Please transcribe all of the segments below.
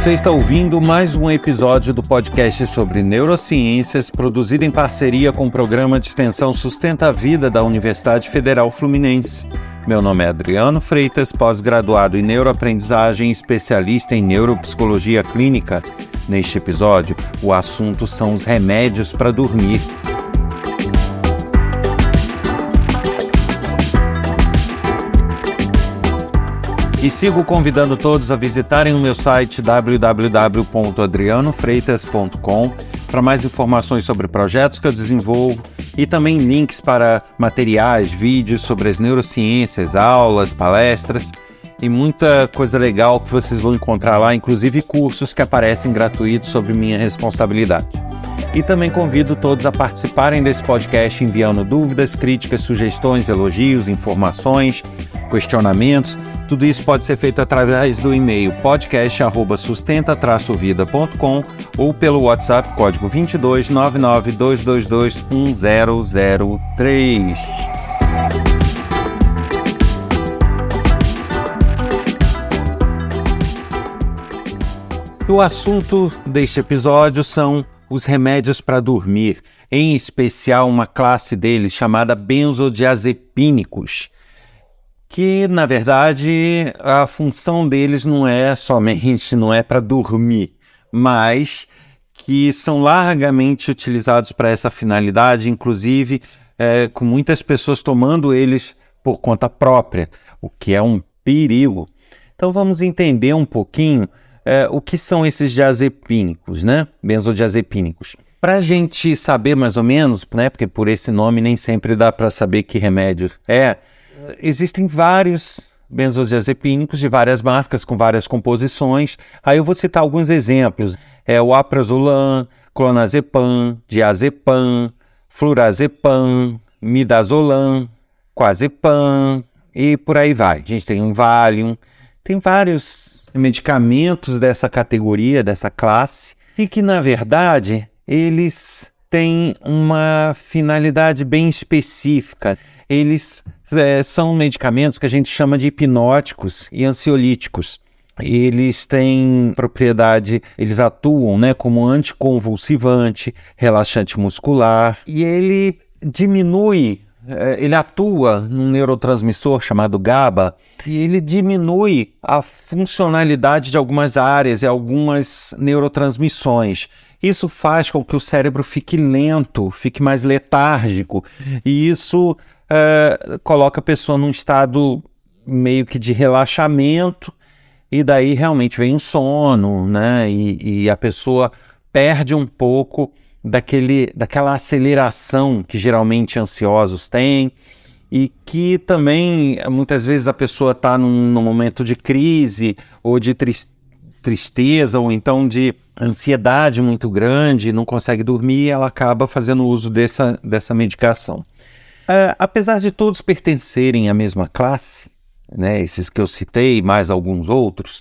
Você está ouvindo mais um episódio do podcast sobre neurociências, produzido em parceria com o programa de extensão Sustenta a Vida da Universidade Federal Fluminense. Meu nome é Adriano Freitas, pós-graduado em neuroaprendizagem, especialista em neuropsicologia clínica. Neste episódio, o assunto são os remédios para dormir. E sigo convidando todos a visitarem o meu site www.adrianofreitas.com para mais informações sobre projetos que eu desenvolvo e também links para materiais, vídeos sobre as neurociências, aulas, palestras e muita coisa legal que vocês vão encontrar lá, inclusive cursos que aparecem gratuitos sobre minha responsabilidade. E também convido todos a participarem desse podcast enviando dúvidas, críticas, sugestões, elogios, informações, questionamentos tudo isso pode ser feito através do e-mail podcast@sustenta-vida.com ou pelo WhatsApp código 22 99222 1003. O assunto deste episódio são os remédios para dormir, em especial uma classe deles chamada benzodiazepínicos que na verdade a função deles não é somente não é para dormir, mas que são largamente utilizados para essa finalidade, inclusive é, com muitas pessoas tomando eles por conta própria, o que é um perigo. Então vamos entender um pouquinho é, o que são esses diazepínicos, né? Benzodiazepínicos. Para a gente saber mais ou menos, né? Porque por esse nome nem sempre dá para saber que remédio é existem vários benzodiazepínicos de várias marcas, com várias composições. Aí eu vou citar alguns exemplos. É o aprazolam, clonazepam, diazepam, flurazepam, midazolam, quazepam e por aí vai. A gente tem um Valium, tem vários medicamentos dessa categoria, dessa classe, e que na verdade eles têm uma finalidade bem específica. Eles é, são medicamentos que a gente chama de hipnóticos e ansiolíticos. Eles têm propriedade, eles atuam né, como anticonvulsivante, relaxante muscular, e ele diminui é, ele atua num neurotransmissor chamado GABA e ele diminui a funcionalidade de algumas áreas e algumas neurotransmissões. Isso faz com que o cérebro fique lento, fique mais letárgico, e isso uh, coloca a pessoa num estado meio que de relaxamento, e daí realmente vem um sono, né? E, e a pessoa perde um pouco daquele, daquela aceleração que geralmente ansiosos têm e que também muitas vezes a pessoa está num, num, momento de crise ou de tristeza ou então de ansiedade muito grande, não consegue dormir, ela acaba fazendo uso dessa, dessa medicação. Uh, apesar de todos pertencerem à mesma classe, né, esses que eu citei, mais alguns outros,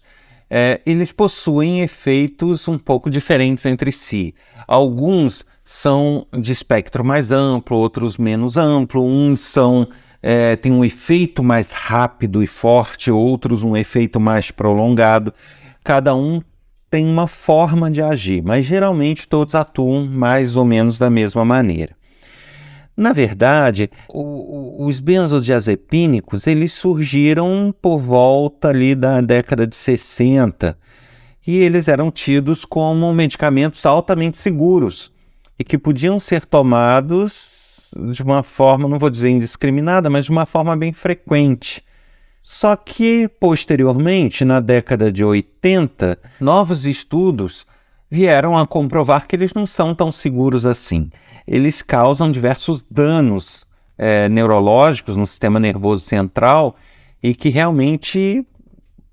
uh, eles possuem efeitos um pouco diferentes entre si. Alguns são de espectro mais amplo, outros menos amplo, uns são é, têm um efeito mais rápido e forte, outros um efeito mais prolongado. Cada um tem uma forma de agir, mas geralmente todos atuam mais ou menos da mesma maneira. Na verdade, o, o, os benzodiazepínicos eles surgiram por volta ali da década de 60 e eles eram tidos como medicamentos altamente seguros e que podiam ser tomados de uma forma, não vou dizer indiscriminada, mas de uma forma bem frequente. Só que, posteriormente, na década de 80, novos estudos vieram a comprovar que eles não são tão seguros assim. Eles causam diversos danos é, neurológicos no sistema nervoso central e que realmente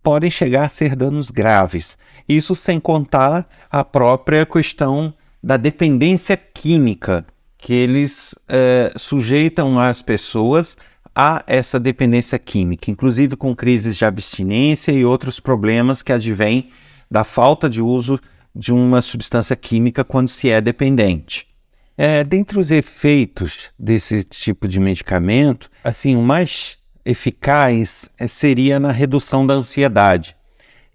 podem chegar a ser danos graves. Isso sem contar a própria questão da dependência química que eles é, sujeitam as pessoas a essa dependência química, inclusive com crises de abstinência e outros problemas que advêm da falta de uso de uma substância química quando se é dependente. É, dentre os efeitos desse tipo de medicamento, assim, o mais eficaz seria na redução da ansiedade.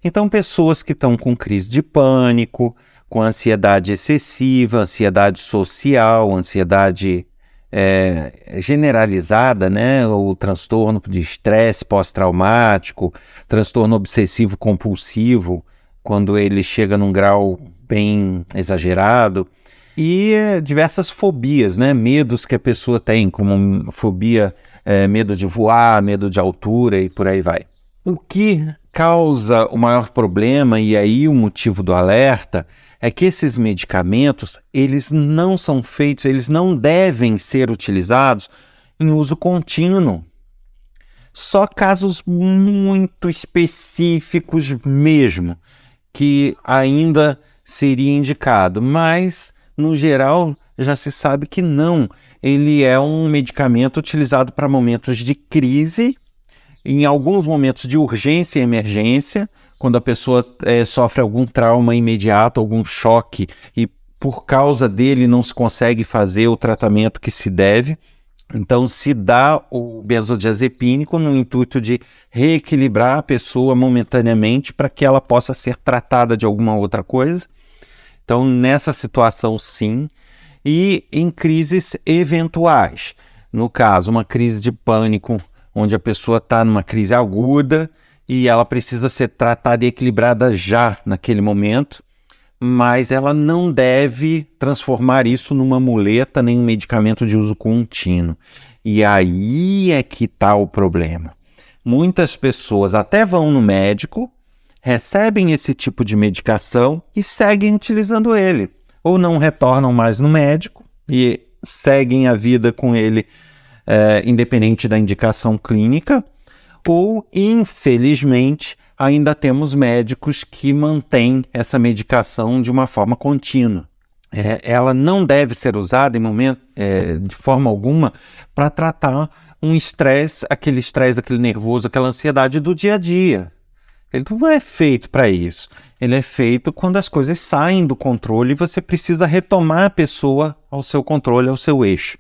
Então, pessoas que estão com crise de pânico, com ansiedade excessiva, ansiedade social, ansiedade é, generalizada, né? O transtorno de estresse pós-traumático, transtorno obsessivo compulsivo, quando ele chega num grau bem exagerado, e é, diversas fobias, né? Medos que a pessoa tem, como fobia, é, medo de voar, medo de altura e por aí vai. O que causa o maior problema, e aí o motivo do alerta, é que esses medicamentos, eles não são feitos, eles não devem ser utilizados em uso contínuo. Só casos muito específicos mesmo que ainda seria indicado, mas no geral já se sabe que não. Ele é um medicamento utilizado para momentos de crise, em alguns momentos de urgência e emergência, quando a pessoa é, sofre algum trauma imediato, algum choque e por causa dele não se consegue fazer o tratamento que se deve. Então, se dá o benzodiazepínico no intuito de reequilibrar a pessoa momentaneamente para que ela possa ser tratada de alguma outra coisa. Então, nessa situação, sim. E em crises eventuais. No caso, uma crise de pânico, onde a pessoa está numa crise aguda e ela precisa ser tratada e equilibrada já naquele momento, mas ela não deve transformar isso numa muleta nem um medicamento de uso contínuo. E aí é que está o problema. Muitas pessoas até vão no médico, recebem esse tipo de medicação e seguem utilizando ele, ou não retornam mais no médico e seguem a vida com ele, é, independente da indicação clínica, ou, infelizmente, ainda temos médicos que mantêm essa medicação de uma forma contínua. É, ela não deve ser usada em momento, é, de forma alguma para tratar um estresse, aquele estresse, aquele nervoso, aquela ansiedade do dia a dia. Ele não é feito para isso. Ele é feito quando as coisas saem do controle e você precisa retomar a pessoa ao seu controle, ao seu eixo.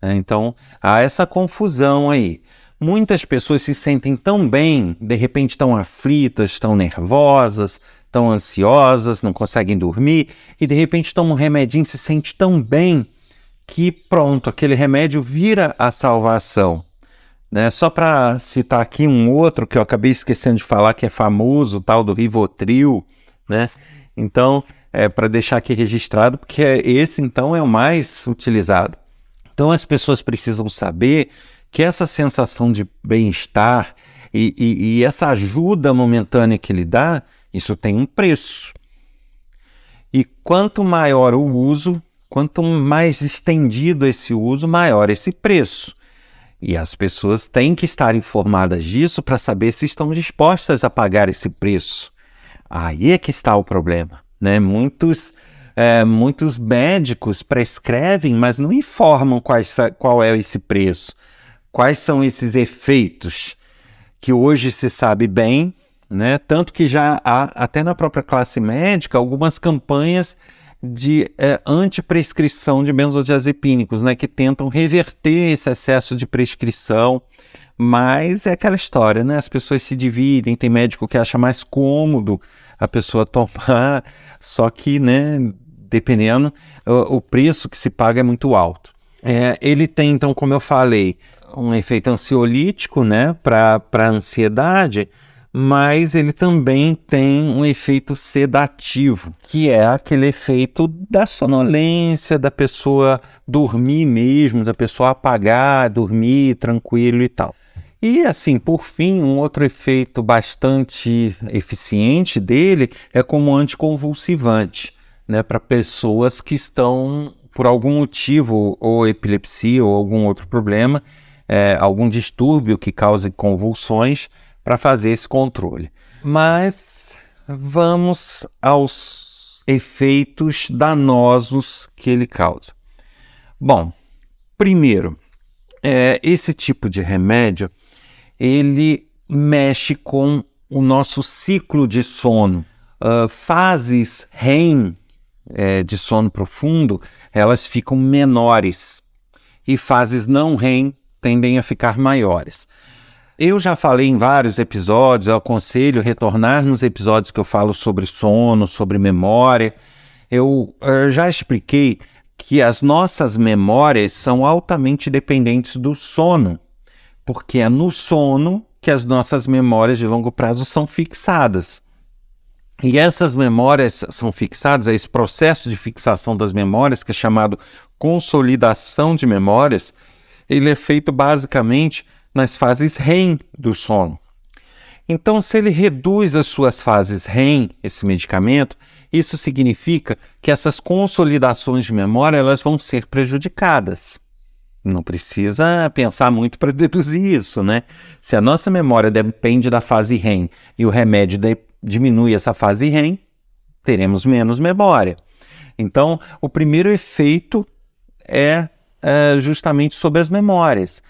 É, então há essa confusão aí. Muitas pessoas se sentem tão bem, de repente estão aflitas, estão nervosas, estão ansiosas, não conseguem dormir, e de repente tomam um remedinho, se sente tão bem que pronto, aquele remédio vira a salvação. Né? Só para citar aqui um outro que eu acabei esquecendo de falar, que é famoso, o tal do Rivotril, né? Então, é para deixar aqui registrado, porque esse então é o mais utilizado. Então as pessoas precisam saber que essa sensação de bem-estar e, e, e, essa ajuda momentânea que ele dá, isso tem um preço. E quanto maior o uso, quanto mais estendido esse uso, maior esse preço. E as pessoas têm que estar informadas disso para saber se estão dispostas a pagar esse preço. Aí é que está o problema. Né? Muitos, é, muitos médicos prescrevem, mas não informam qual é esse preço. Quais são esses efeitos que hoje se sabe bem, né? Tanto que já há, até na própria classe médica, algumas campanhas de é, antiprescrição de benzodiazepínicos, né? Que tentam reverter esse excesso de prescrição. Mas é aquela história, né? As pessoas se dividem, tem médico que acha mais cômodo a pessoa tomar, só que, né, dependendo, o, preço que se paga é muito alto. É, ele tem, então, como eu falei, um efeito ansiolítico, né, para a ansiedade, mas ele também tem um efeito sedativo, que é aquele efeito da sonolência, da pessoa dormir mesmo, da pessoa apagar, dormir tranquilo e tal. E assim, por fim, um outro efeito bastante eficiente dele é como anticonvulsivante, né, para pessoas que estão por algum motivo, ou epilepsia ou algum outro problema, é, algum distúrbio que cause convulsões para fazer esse controle. Mas vamos aos efeitos danosos que ele causa. Bom, primeiro, é, esse tipo de remédio ele mexe com o nosso ciclo de sono. Uh, fases REM é, de sono profundo, elas ficam menores e fases não REM tendem a ficar maiores. Eu já falei em vários episódios, eu aconselho retornar nos episódios que eu falo sobre sono, sobre memória. Eu, eu já expliquei que as nossas memórias são altamente dependentes do sono, porque é no sono que as nossas memórias de longo prazo são fixadas. E essas memórias são fixadas, esse processo de fixação das memórias, que é chamado consolidação de memórias, ele é feito basicamente nas fases REM do sono. Então, se ele reduz as suas fases REM, esse medicamento, isso significa que essas consolidações de memória elas vão ser prejudicadas. Não precisa pensar muito para deduzir isso, né? Se a nossa memória depende da fase REM e o remédio diminui essa fase REM, teremos menos memória. Então, o primeiro efeito é, é justamente sobre as memórias.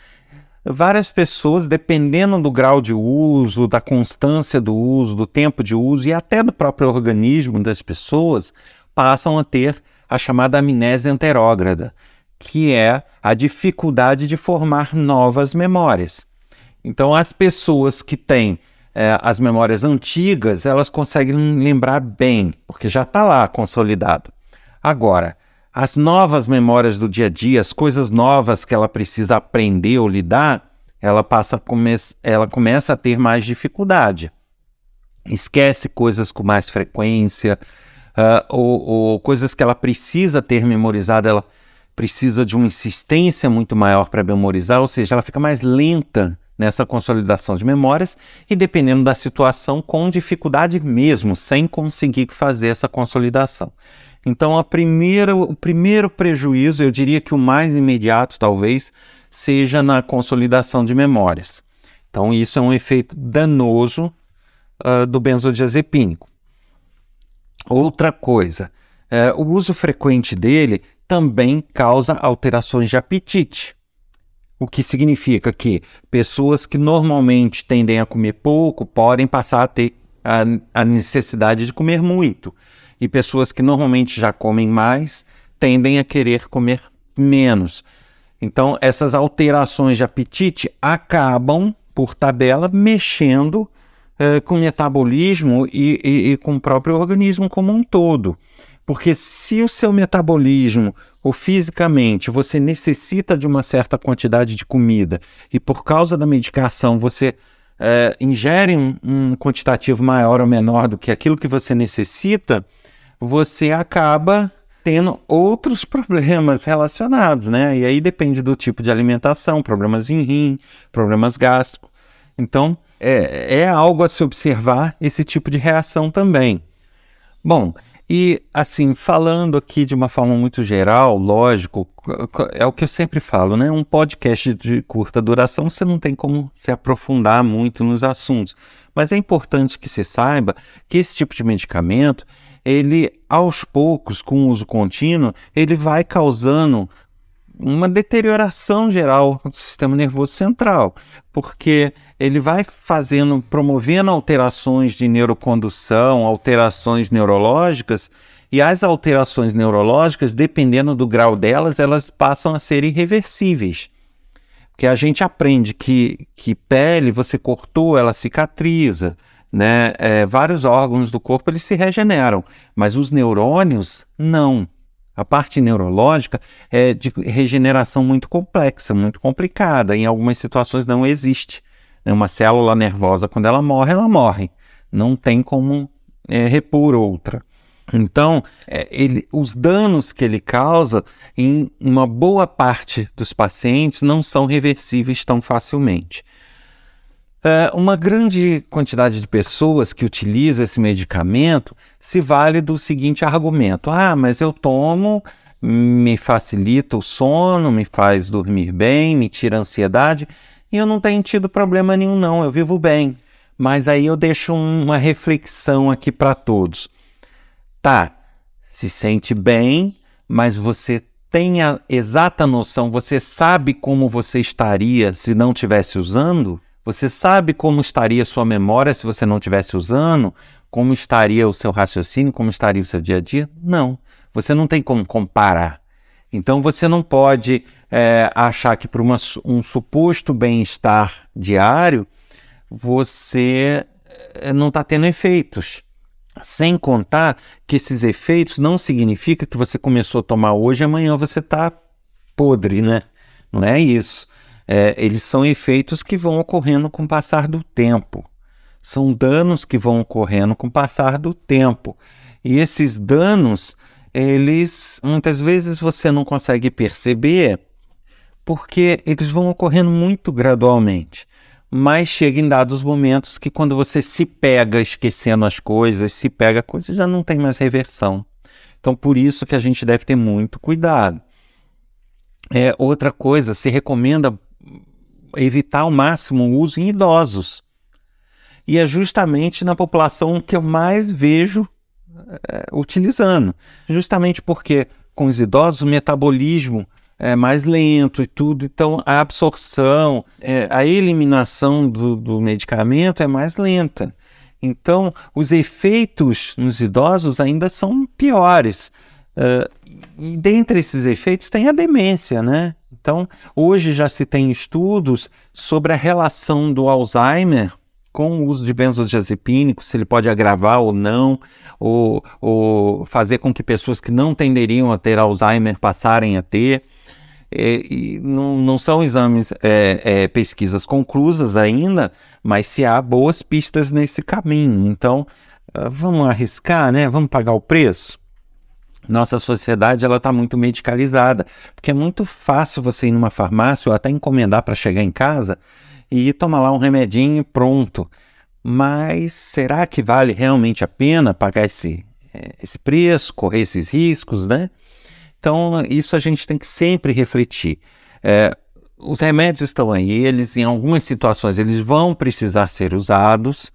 Várias pessoas, dependendo do grau de uso, da constância do uso, do tempo de uso e até do próprio organismo das pessoas, passam a ter a chamada amnésia anterógrada que é a dificuldade de formar novas memórias. Então, as pessoas que têm é, as memórias antigas, elas conseguem lembrar bem, porque já está lá consolidado. Agora, as novas memórias do dia a dia, as coisas novas que ela precisa aprender ou lidar, ela passa come ela começa a ter mais dificuldade. Esquece coisas com mais frequência, uh, ou, ou coisas que ela precisa ter memorizado, ela precisa de uma insistência muito maior para memorizar, ou seja, ela fica mais lenta nessa consolidação de memórias e, dependendo da situação, com dificuldade mesmo, sem conseguir fazer essa consolidação. Então, a primeira, o primeiro prejuízo, eu diria que o mais imediato, talvez, seja na consolidação de memórias. Então, isso é um efeito danoso uh, do benzodiazepínico. Outra coisa, uh, o uso frequente dele também causa alterações de apetite. O que significa que pessoas que normalmente tendem a comer pouco podem passar a ter a, a necessidade de comer muito. E pessoas que normalmente já comem mais tendem a querer comer menos. Então, essas alterações de apetite acabam, por tabela, mexendo eh, com o metabolismo e, e, e com o próprio organismo como um todo. Porque se o seu metabolismo ou fisicamente você necessita de uma certa quantidade de comida e por causa da medicação você é, ingere um, um quantitativo maior ou menor do que aquilo que você necessita, você acaba tendo outros problemas relacionados, né? E aí depende do tipo de alimentação, problemas em rim, problemas gástricos. Então, é, é algo a se observar esse tipo de reação também. Bom, e, assim, falando aqui de uma forma muito geral, lógico, é o que eu sempre falo, né? Um podcast de curta duração, você não tem como se aprofundar muito nos assuntos. Mas é importante que se saiba que esse tipo de medicamento, ele, aos poucos, com uso contínuo, ele vai causando uma deterioração geral do sistema nervoso central, porque ele vai fazendo, promovendo alterações de neurocondução, alterações neurológicas, e as alterações neurológicas, dependendo do grau delas, elas passam a ser irreversíveis. Porque a gente aprende que, que pele, você cortou, ela cicatriza, né? É, vários órgãos do corpo eles se regeneram, mas os neurônios não. A parte neurológica é de regeneração muito complexa, muito complicada. Em algumas situações não existe. Né? Uma célula nervosa, quando ela morre, ela morre. Não tem como é, repor outra. Então, é, ele, os danos que ele causa, em uma boa parte dos pacientes, não são reversíveis tão facilmente. É, uma grande quantidade de pessoas que utiliza esse medicamento se vale do seguinte argumento: ah, mas eu tomo, me facilita o sono, me faz dormir bem, me tira a ansiedade e eu não tenho tido problema nenhum, não, eu vivo bem. Mas aí eu deixo uma reflexão aqui para todos. Tá, se sente bem, mas você tem a exata noção, você sabe como você estaria se não tivesse usando? Você sabe como estaria sua memória se você não estivesse usando? Como estaria o seu raciocínio? Como estaria o seu dia a dia? Não. Você não tem como comparar. Então você não pode é, achar que por uma, um suposto bem-estar diário você eh, não está tendo efeitos. Sem contar que esses efeitos não significa que você começou a tomar hoje e amanhã você está podre, né? Não é isso. É, eles são efeitos que vão ocorrendo com o passar do tempo. São danos que vão ocorrendo com o passar do tempo. E esses danos, eles muitas vezes você não consegue perceber porque eles vão ocorrendo muito gradualmente mas chega em dados momentos que quando você se pega esquecendo as coisas, se pega coisas, já não tem mais reversão. Então, por isso que a gente deve ter muito cuidado. É, outra coisa, se recomenda evitar ao máximo o uso em idosos. E é justamente na população que eu mais vejo é, utilizando. Justamente porque com os idosos o metabolismo é mais lento e tudo, então a absorção, é, a eliminação do, do medicamento é mais lenta. Então, os efeitos nos idosos ainda são piores. Uh, e dentre esses efeitos tem a demência, né? Então, hoje já se tem estudos sobre a relação do Alzheimer com o uso de benzodiazepínicos, se ele pode agravar ou não, ou, ou fazer com que pessoas que não tenderiam a ter Alzheimer passarem a ter. É, e não, não, são exames, é, é, pesquisas conclusas ainda, mas se há boas pistas nesse caminho. Então, uh, vamos arriscar, né? Vamos pagar o preço? Nossa sociedade ela está muito medicalizada, porque é muito fácil você ir numa farmácia ou até encomendar para chegar em casa e tomar lá um remedinho e pronto. Mas será que vale realmente a pena pagar esse, é, esse preço, correr esses riscos, né? Então, isso a gente tem que sempre refletir. É, os remédios estão aí, eles, em algumas situações, eles vão precisar ser usados.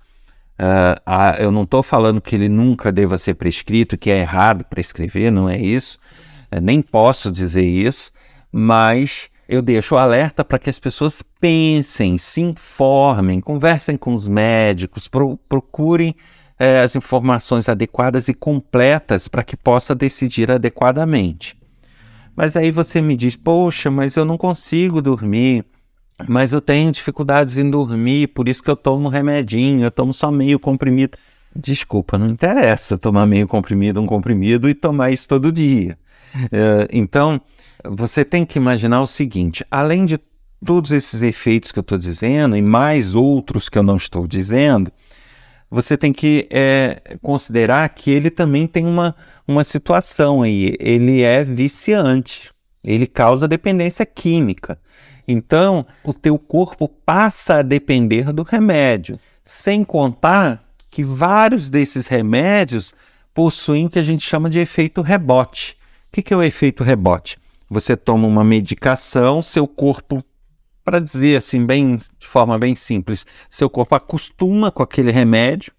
Uh, a, eu não estou falando que ele nunca deva ser prescrito, que é errado prescrever, não é isso. É, nem posso dizer isso, mas eu deixo o alerta para que as pessoas pensem, se informem, conversem com os médicos, pro, procurem é, as informações adequadas e completas para que possa decidir adequadamente. Mas aí você me diz, poxa, mas eu não consigo dormir, mas eu tenho dificuldades em dormir, por isso que eu tomo remedinho, eu tomo só meio comprimido. Desculpa, não interessa tomar meio comprimido, um comprimido e tomar isso todo dia. Uh, então, você tem que imaginar o seguinte: além de todos esses efeitos que eu estou dizendo, e mais outros que eu não estou dizendo, você tem que é, considerar que ele também tem uma, uma situação aí. Ele é viciante, ele causa dependência química. Então, o teu corpo passa a depender do remédio, sem contar que vários desses remédios possuem o que a gente chama de efeito rebote. O que é o efeito rebote? Você toma uma medicação, seu corpo para dizer assim, bem, de forma bem simples, seu corpo acostuma com aquele remédio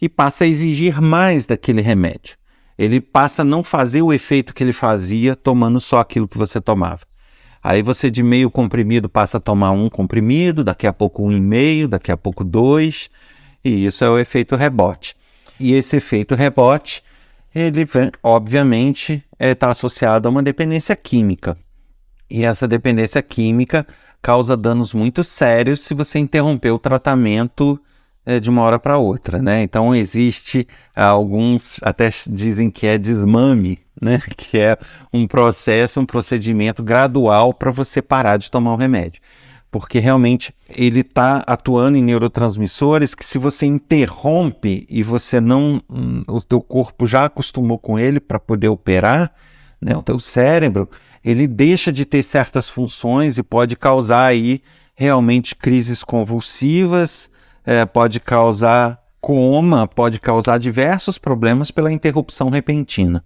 e passa a exigir mais daquele remédio. Ele passa a não fazer o efeito que ele fazia tomando só aquilo que você tomava. Aí você de meio comprimido passa a tomar um comprimido, daqui a pouco um e meio, daqui a pouco dois, e isso é o efeito rebote. E esse efeito rebote, ele obviamente está associado a uma dependência química. E essa dependência química causa danos muito sérios se você interromper o tratamento é, de uma hora para outra, né? Então existe alguns até dizem que é desmame, né? Que é um processo, um procedimento gradual para você parar de tomar o remédio, porque realmente ele está atuando em neurotransmissores que se você interrompe e você não, hum, o teu corpo já acostumou com ele para poder operar, né? O teu cérebro ele deixa de ter certas funções e pode causar aí realmente crises convulsivas, é, pode causar coma, pode causar diversos problemas pela interrupção repentina.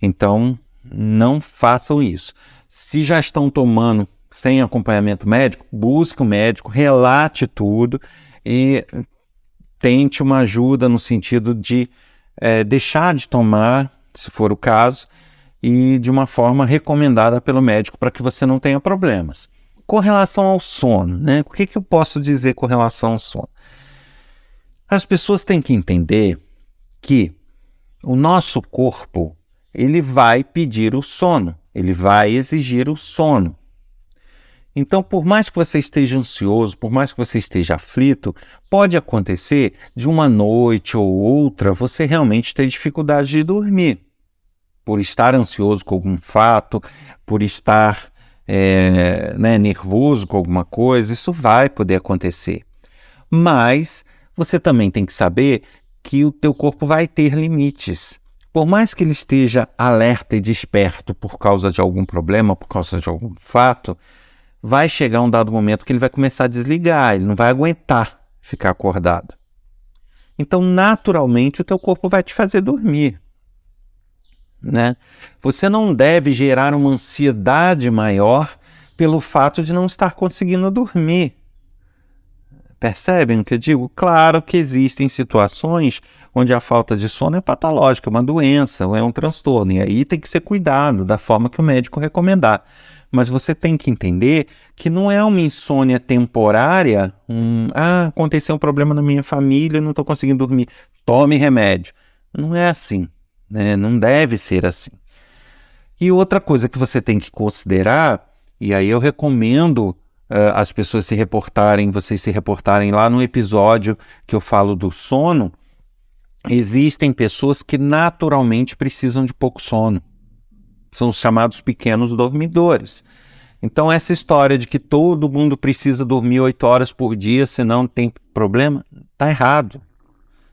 Então, não façam isso. Se já estão tomando sem acompanhamento médico, busque o um médico, relate tudo e tente uma ajuda no sentido de é, deixar de tomar, se for o caso, e de uma forma recomendada pelo médico para que você não tenha problemas. Com relação ao sono, né? O que, que eu posso dizer com relação ao sono? As pessoas têm que entender que o nosso corpo ele vai pedir o sono, ele vai exigir o sono. Então, por mais que você esteja ansioso, por mais que você esteja aflito, pode acontecer de uma noite ou outra você realmente ter dificuldade de dormir. Por estar ansioso com algum fato, por estar é, né, nervoso com alguma coisa, isso vai poder acontecer. Mas você também tem que saber que o teu corpo vai ter limites. Por mais que ele esteja alerta e desperto por causa de algum problema, por causa de algum fato, vai chegar um dado momento que ele vai começar a desligar, ele não vai aguentar ficar acordado. Então, naturalmente, o teu corpo vai te fazer dormir. Né? Você não deve gerar uma ansiedade maior pelo fato de não estar conseguindo dormir. Percebem o que eu digo? Claro que existem situações onde a falta de sono é patológica, é uma doença, é um transtorno, e aí tem que ser cuidado da forma que o médico recomendar mas você tem que entender que não é uma insônia temporária, um, ah, aconteceu um problema na minha família, não estou conseguindo dormir, tome remédio. Não é assim, né? não deve ser assim. E outra coisa que você tem que considerar, e aí eu recomendo uh, as pessoas se reportarem, vocês se reportarem lá no episódio que eu falo do sono, existem pessoas que naturalmente precisam de pouco sono são os chamados pequenos dormidores. Então, essa história de que todo mundo precisa dormir oito horas por dia, senão tem problema, está errado.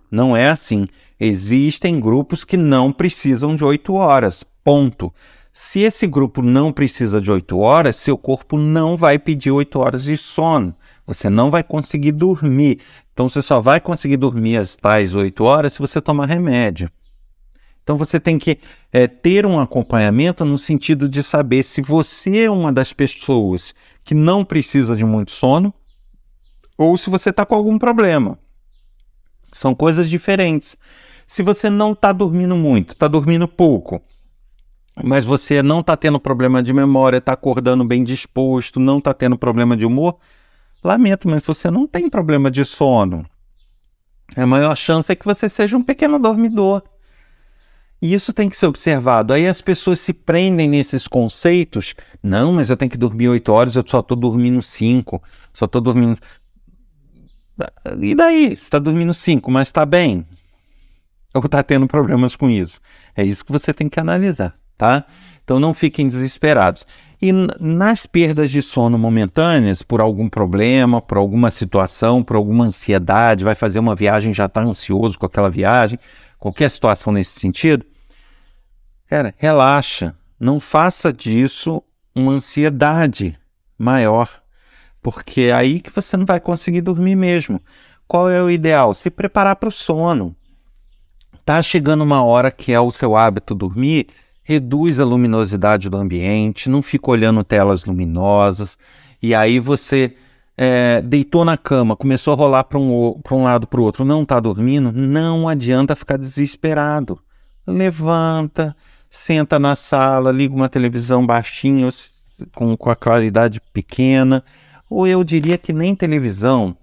Não é assim. Existem grupos que não precisam de oito horas. Ponto. Se esse grupo não precisa de oito horas, seu corpo não vai pedir oito horas de sono. Você não vai conseguir dormir. Então, você só vai conseguir dormir as tais oito horas se você tomar remédio. Então você tem que é, ter um acompanhamento no sentido de saber se você é uma das pessoas que não precisa de muito sono ou se você está com algum problema. São coisas diferentes. Se você não está dormindo muito, está dormindo pouco, mas você não está tendo problema de memória, está acordando bem disposto, não está tendo problema de humor, lamento, mas você não tem problema de sono. A maior chance é que você seja um pequeno dormidor. E isso tem que ser observado. Aí as pessoas se prendem nesses conceitos. Não, mas eu tenho que dormir oito horas, eu só estou dormindo cinco, só estou dormindo. E daí? Você está dormindo cinco, mas está bem? Ou está tendo problemas com isso? É isso que você tem que analisar, tá? Então não fiquem desesperados. E nas perdas de sono momentâneas, por algum problema, por alguma situação, por alguma ansiedade, vai fazer uma viagem, já está ansioso com aquela viagem, qualquer situação nesse sentido, cara, relaxa. Não faça disso uma ansiedade maior, porque é aí que você não vai conseguir dormir mesmo. Qual é o ideal? Se preparar para o sono. Tá chegando uma hora que é o seu hábito dormir, reduz a luminosidade do ambiente, não fica olhando telas luminosas, e aí você é, deitou na cama, começou a rolar para um, um lado para o outro, não está dormindo, não adianta ficar desesperado. Levanta, senta na sala, liga uma televisão baixinha, com, com a claridade pequena, ou eu diria que nem televisão,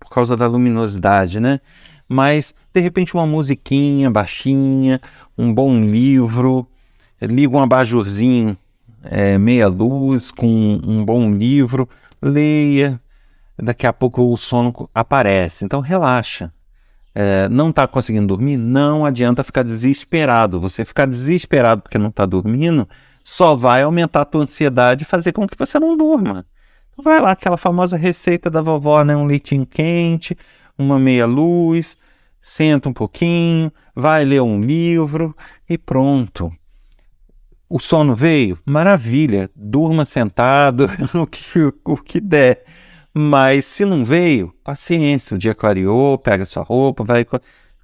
por causa da luminosidade, né? Mas de repente uma musiquinha baixinha, um bom livro, liga um abajurzinho é, meia luz com um bom livro, leia, daqui a pouco o sono aparece. Então relaxa. É, não está conseguindo dormir? Não adianta ficar desesperado. Você ficar desesperado porque não está dormindo só vai aumentar a tua ansiedade e fazer com que você não durma. Então vai lá, aquela famosa receita da vovó, né? Um leitinho quente, uma meia luz, senta um pouquinho, vai ler um livro e pronto. O sono veio? Maravilha, durma sentado, o que, o que der. Mas se não veio, paciência, o dia clareou, pega sua roupa, vai.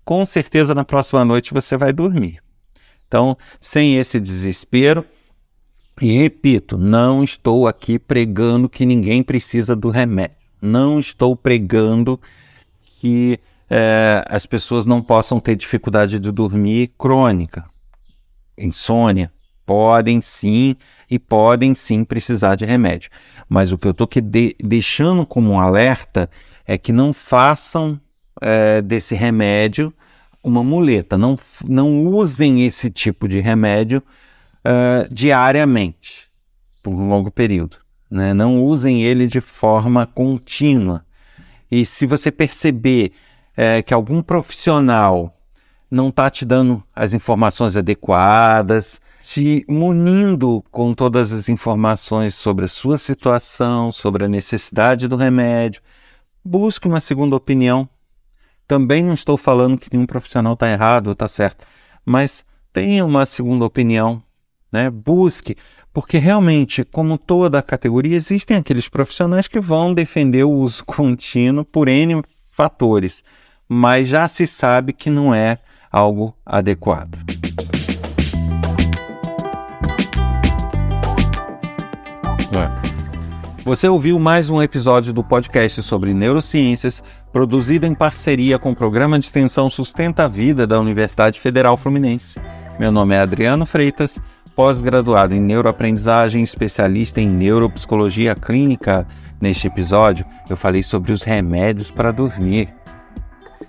Com certeza na próxima noite você vai dormir. Então, sem esse desespero, e repito, não estou aqui pregando que ninguém precisa do remédio. Não estou pregando que é, as pessoas não possam ter dificuldade de dormir crônica, insônia. Podem sim e podem sim precisar de remédio. Mas o que eu estou de, deixando como um alerta é que não façam é, desse remédio uma muleta. Não, não usem esse tipo de remédio uh, diariamente, por um longo período. né? não usem ele de forma contínua. E se você perceber é, que algum profissional não está te dando as informações adequadas, te munindo com todas as informações sobre a sua situação, sobre a necessidade do remédio, busque uma segunda opinião. Também não estou falando que nenhum profissional está errado ou está certo, mas tenha uma segunda opinião, né? busque, porque realmente, como toda a categoria, existem aqueles profissionais que vão defender o uso contínuo por N fatores, mas já se sabe que não é algo adequado. É. Você ouviu mais um episódio do podcast sobre neurociências, produzido em parceria com o programa de extensão Sustenta a Vida da Universidade Federal Fluminense. Meu nome é Adriano Freitas, pós-graduado em neuroaprendizagem, especialista em neuropsicologia clínica. Neste episódio, eu falei sobre os remédios para dormir.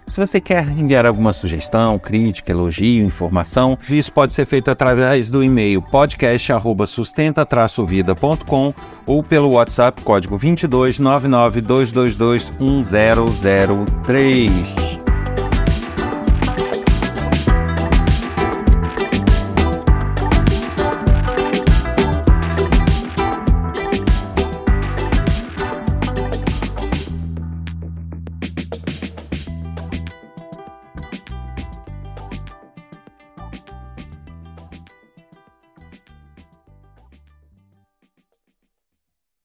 Se você quer enviar alguma sugestão, crítica, elogio, informação, isso pode ser feito através do e-mail podcast@sustenta-vida.com ou pelo WhatsApp código 22 1003.